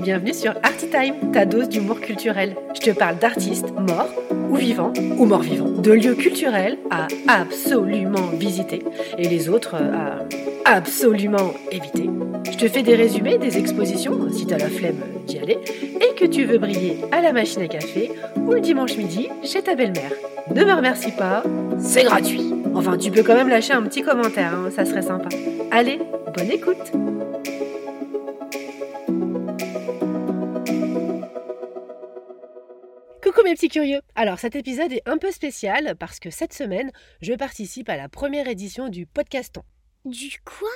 Bienvenue sur Artitime, ta dose d'humour culturel. Je te parle d'artistes morts ou vivants ou morts vivants, de lieux culturels à absolument visiter et les autres à absolument éviter. Je te fais des résumés des expositions si t'as la flemme d'y aller et que tu veux briller à la machine à café ou le dimanche midi chez ta belle-mère. Ne me remercie pas, c'est gratuit. Enfin, tu peux quand même lâcher un petit commentaire, hein, ça serait sympa. Allez, bonne écoute Coucou mes petits curieux Alors cet épisode est un peu spécial parce que cette semaine, je participe à la première édition du Podcaston. Du quoi?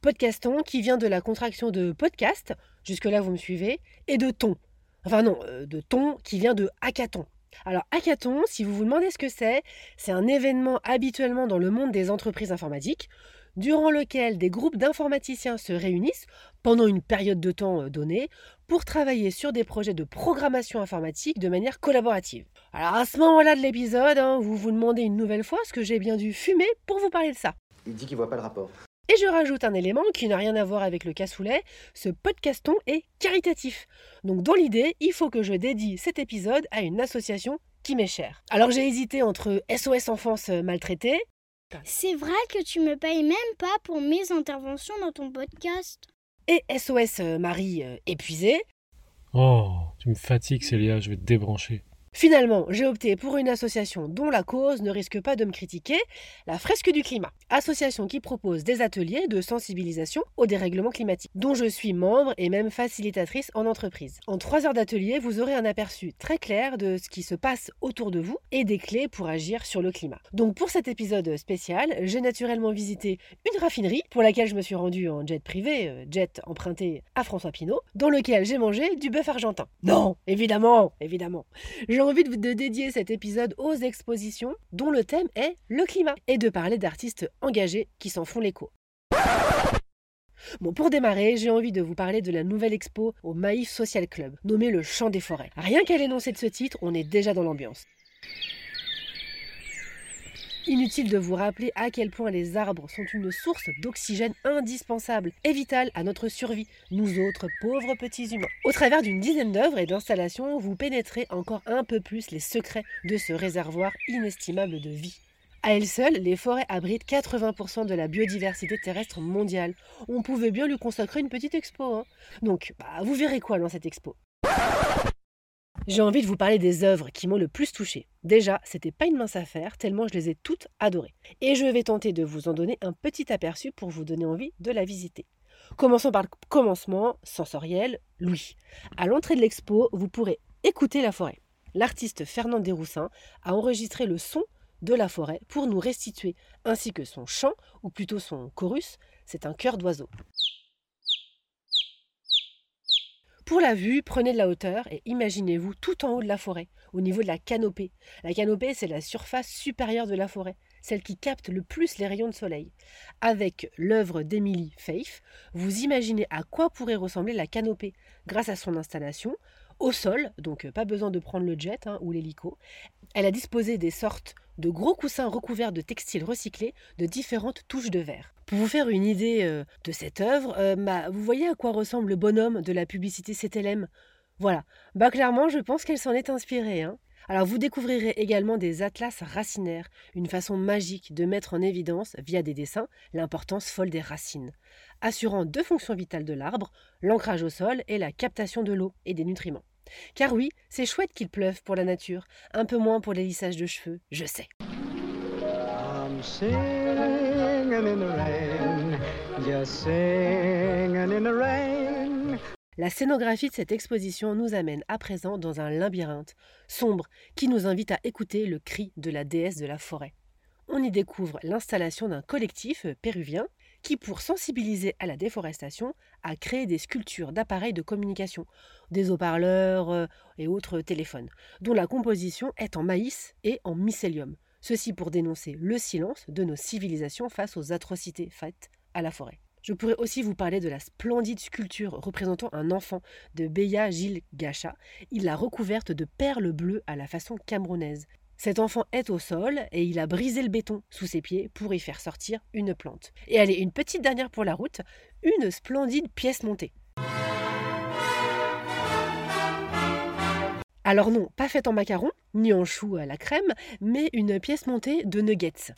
Podcaston qui vient de la contraction de podcast, jusque-là vous me suivez, et de ton. Enfin non, euh, de ton qui vient de hackathon. Alors hackathon, si vous vous demandez ce que c'est, c'est un événement habituellement dans le monde des entreprises informatiques, durant lequel des groupes d'informaticiens se réunissent pendant une période de temps euh, donnée pour travailler sur des projets de programmation informatique de manière collaborative. Alors à ce moment-là de l'épisode, hein, vous vous demandez une nouvelle fois ce que j'ai bien dû fumer pour vous parler de ça. Il dit qu'il voit pas le rapport. Et je rajoute un élément qui n'a rien à voir avec le cassoulet, ce podcaston est caritatif. Donc dans l'idée, il faut que je dédie cet épisode à une association qui m'est chère. Alors j'ai hésité entre SOS Enfance Maltraitée C'est vrai que tu me payes même pas pour mes interventions dans ton podcast. et SOS Marie euh, épuisée. Oh, tu me fatigues, Célia, je vais te débrancher. Finalement, j'ai opté pour une association dont la cause ne risque pas de me critiquer, la Fresque du Climat, association qui propose des ateliers de sensibilisation au dérèglement climatique, dont je suis membre et même facilitatrice en entreprise. En trois heures d'atelier, vous aurez un aperçu très clair de ce qui se passe autour de vous et des clés pour agir sur le climat. Donc pour cet épisode spécial, j'ai naturellement visité une raffinerie pour laquelle je me suis rendue en jet privé, euh, jet emprunté à François Pinault, dans lequel j'ai mangé du bœuf argentin. Non, évidemment, évidemment. Envie de, de dédier cet épisode aux expositions dont le thème est le climat et de parler d'artistes engagés qui s'en font l'écho. Bon, pour démarrer, j'ai envie de vous parler de la nouvelle expo au Maïf Social Club, nommée le Chant des Forêts. Rien qu'à l'énoncé de ce titre, on est déjà dans l'ambiance. Inutile de vous rappeler à quel point les arbres sont une source d'oxygène indispensable et vitale à notre survie, nous autres pauvres petits humains. Au travers d'une dizaine d'œuvres et d'installations, vous pénétrez encore un peu plus les secrets de ce réservoir inestimable de vie. À elles seules, les forêts abritent 80% de la biodiversité terrestre mondiale. On pouvait bien lui consacrer une petite expo. hein. Donc, bah, vous verrez quoi dans cette expo? J'ai envie de vous parler des œuvres qui m'ont le plus touché. Déjà, c'était pas une mince affaire, tellement je les ai toutes adorées. Et je vais tenter de vous en donner un petit aperçu pour vous donner envie de la visiter. Commençons par le commencement sensoriel, Louis. À l'entrée de l'expo, vous pourrez écouter la forêt. L'artiste Fernand Desroussins a enregistré le son de la forêt pour nous restituer, ainsi que son chant, ou plutôt son chorus, c'est un chœur d'oiseau. Pour la vue, prenez de la hauteur et imaginez-vous tout en haut de la forêt, au niveau de la canopée. La canopée, c'est la surface supérieure de la forêt, celle qui capte le plus les rayons de soleil. Avec l'œuvre d'Emily Faith, vous imaginez à quoi pourrait ressembler la canopée grâce à son installation. Au sol, donc euh, pas besoin de prendre le jet hein, ou l'hélico, elle a disposé des sortes de gros coussins recouverts de textiles recyclés de différentes touches de verre. Pour vous faire une idée euh, de cette œuvre, euh, bah, vous voyez à quoi ressemble le bonhomme de la publicité CTLM Voilà, bah clairement je pense qu'elle s'en est inspirée. hein. Alors vous découvrirez également des atlas racinaires, une façon magique de mettre en évidence, via des dessins, l'importance folle des racines, assurant deux fonctions vitales de l'arbre, l'ancrage au sol et la captation de l'eau et des nutriments. Car oui, c'est chouette qu'il pleuve pour la nature, un peu moins pour les lissages de cheveux, je sais. La scénographie de cette exposition nous amène à présent dans un labyrinthe sombre qui nous invite à écouter le cri de la déesse de la forêt. On y découvre l'installation d'un collectif péruvien qui, pour sensibiliser à la déforestation, a créé des sculptures d'appareils de communication, des haut-parleurs euh, et autres téléphones, dont la composition est en maïs et en mycélium. Ceci pour dénoncer le silence de nos civilisations face aux atrocités faites à la forêt. Je pourrais aussi vous parler de la splendide sculpture représentant un enfant de Beya Gilles Gacha. Il l'a recouverte de perles bleues à la façon camerounaise. Cet enfant est au sol et il a brisé le béton sous ses pieds pour y faire sortir une plante. Et allez, une petite dernière pour la route, une splendide pièce montée. Alors non, pas faite en macaron, ni en chou à la crème, mais une pièce montée de nuggets.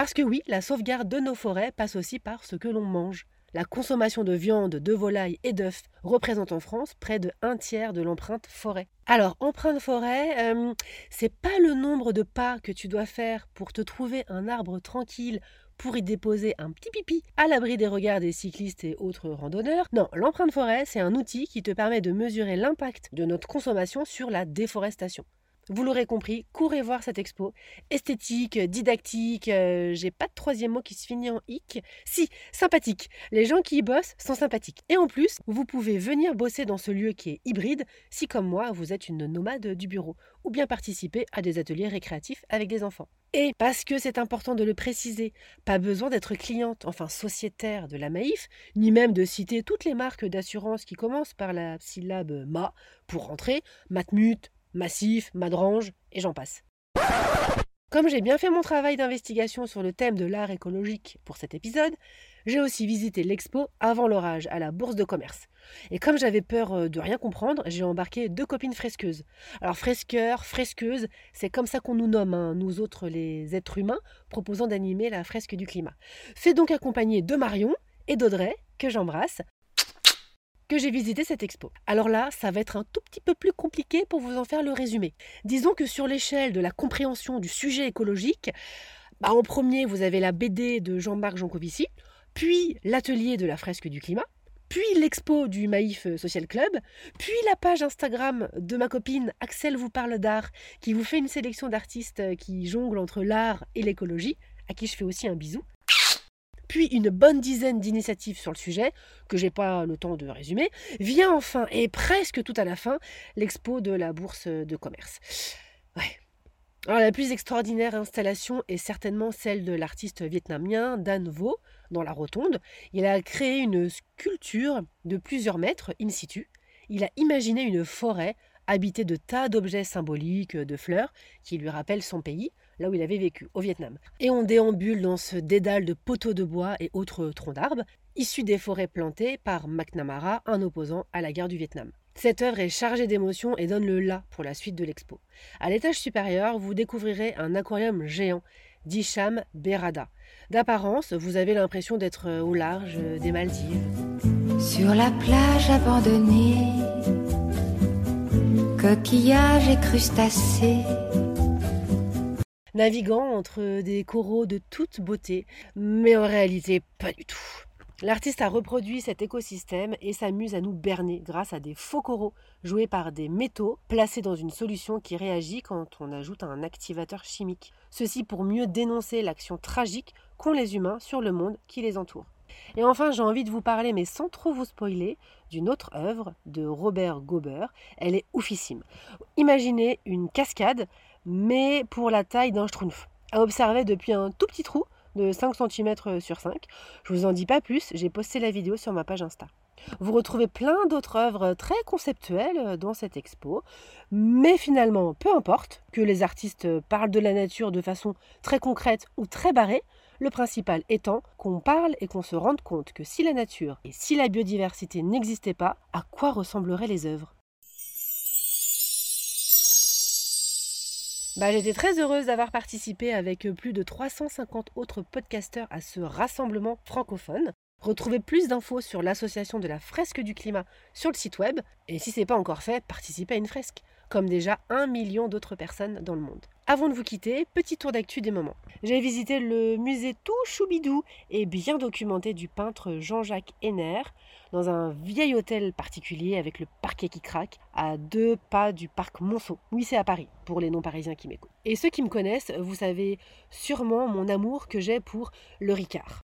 Parce que oui, la sauvegarde de nos forêts passe aussi par ce que l'on mange. La consommation de viande, de volaille et d'œufs représente en France près de un tiers de l'empreinte forêt. Alors, empreinte forêt, euh, c'est pas le nombre de pas que tu dois faire pour te trouver un arbre tranquille pour y déposer un petit pipi à l'abri des regards des cyclistes et autres randonneurs. Non, l'empreinte forêt, c'est un outil qui te permet de mesurer l'impact de notre consommation sur la déforestation. Vous l'aurez compris, courez voir cette expo. Esthétique, didactique, euh, j'ai pas de troisième mot qui se finit en hic. Si, sympathique. Les gens qui y bossent sont sympathiques. Et en plus, vous pouvez venir bosser dans ce lieu qui est hybride si, comme moi, vous êtes une nomade du bureau, ou bien participer à des ateliers récréatifs avec des enfants. Et parce que c'est important de le préciser, pas besoin d'être cliente, enfin sociétaire de la Maïf, ni même de citer toutes les marques d'assurance qui commencent par la syllabe MA pour rentrer, Matmut, Massif, Madrange, et j'en passe. Comme j'ai bien fait mon travail d'investigation sur le thème de l'art écologique pour cet épisode, j'ai aussi visité l'expo avant l'orage à la Bourse de commerce. Et comme j'avais peur euh, de rien comprendre, j'ai embarqué deux copines fresqueuses. Alors fresqueurs, fresqueuses, c'est comme ça qu'on nous nomme, hein, nous autres les êtres humains, proposant d'animer la fresque du climat. Fait donc accompagné de Marion et d'Audrey, que j'embrasse, que j'ai visité cette expo. Alors là, ça va être un tout petit peu plus compliqué pour vous en faire le résumé. Disons que sur l'échelle de la compréhension du sujet écologique, bah, en premier, vous avez la BD de Jean-Marc Jancovici, puis l'atelier de la fresque du climat, puis l'expo du Maïf Social Club, puis la page Instagram de ma copine Axel vous parle d'art, qui vous fait une sélection d'artistes qui jonglent entre l'art et l'écologie, à qui je fais aussi un bisou puis une bonne dizaine d'initiatives sur le sujet, que j'ai pas le temps de résumer, vient enfin, et presque tout à la fin, l'expo de la bourse de commerce. Alors, la plus extraordinaire installation est certainement celle de l'artiste vietnamien Dan Vo, dans la rotonde. Il a créé une sculpture de plusieurs mètres in situ. Il a imaginé une forêt habitée de tas d'objets symboliques, de fleurs, qui lui rappellent son pays, là où il avait vécu, au Vietnam. Et on déambule dans ce dédale de poteaux de bois et autres troncs d'arbres, issus des forêts plantées par McNamara, un opposant à la guerre du Vietnam. Cette œuvre est chargée d'émotions et donne le là pour la suite de l'expo. À l'étage supérieur, vous découvrirez un aquarium géant, d'Isham Berada. D'apparence, vous avez l'impression d'être au large des Maldives. Sur la plage abandonnée, coquillages et crustacés naviguant entre des coraux de toute beauté, mais en réalité pas du tout. L'artiste a reproduit cet écosystème et s'amuse à nous berner grâce à des faux coraux joués par des métaux placés dans une solution qui réagit quand on ajoute un activateur chimique. Ceci pour mieux dénoncer l'action tragique qu'ont les humains sur le monde qui les entoure. Et enfin, j'ai envie de vous parler, mais sans trop vous spoiler, d'une autre œuvre de Robert Gober. Elle est oufissime. Imaginez une cascade mais pour la taille d'un schtroumpf, à observer depuis un tout petit trou de 5 cm sur 5. Je vous en dis pas plus, j'ai posté la vidéo sur ma page Insta. Vous retrouvez plein d'autres œuvres très conceptuelles dans cette expo, mais finalement, peu importe que les artistes parlent de la nature de façon très concrète ou très barrée, le principal étant qu'on parle et qu'on se rende compte que si la nature et si la biodiversité n'existaient pas, à quoi ressembleraient les œuvres? Bah, j'étais très heureuse d'avoir participé avec plus de 350 autres podcasteurs à ce rassemblement francophone. Retrouvez plus d'infos sur l'association de la fresque du climat sur le site web et si ce n'est pas encore fait, participez à une fresque comme déjà un million d'autres personnes dans le monde. Avant de vous quitter, petit tour d'actu des moments. J'ai visité le musée tout choubidou et bien documenté du peintre Jean-Jacques Henner dans un vieil hôtel particulier avec le parquet qui craque à deux pas du parc Monceau. Oui, c'est à Paris, pour les non-parisiens qui m'écoutent. Et ceux qui me connaissent, vous savez sûrement mon amour que j'ai pour le Ricard.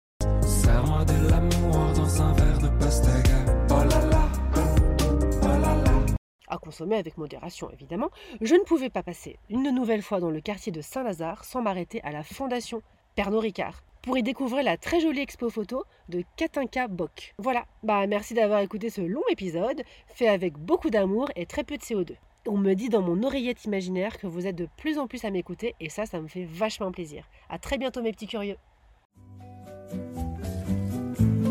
À consommer avec modération évidemment, je ne pouvais pas passer une nouvelle fois dans le quartier de Saint-Lazare sans m'arrêter à la Fondation Pernod Ricard pour y découvrir la très jolie expo photo de Katinka Bock. Voilà, bah merci d'avoir écouté ce long épisode, fait avec beaucoup d'amour et très peu de CO2. On me dit dans mon oreillette imaginaire que vous êtes de plus en plus à m'écouter et ça, ça me fait vachement plaisir. À très bientôt mes petits curieux.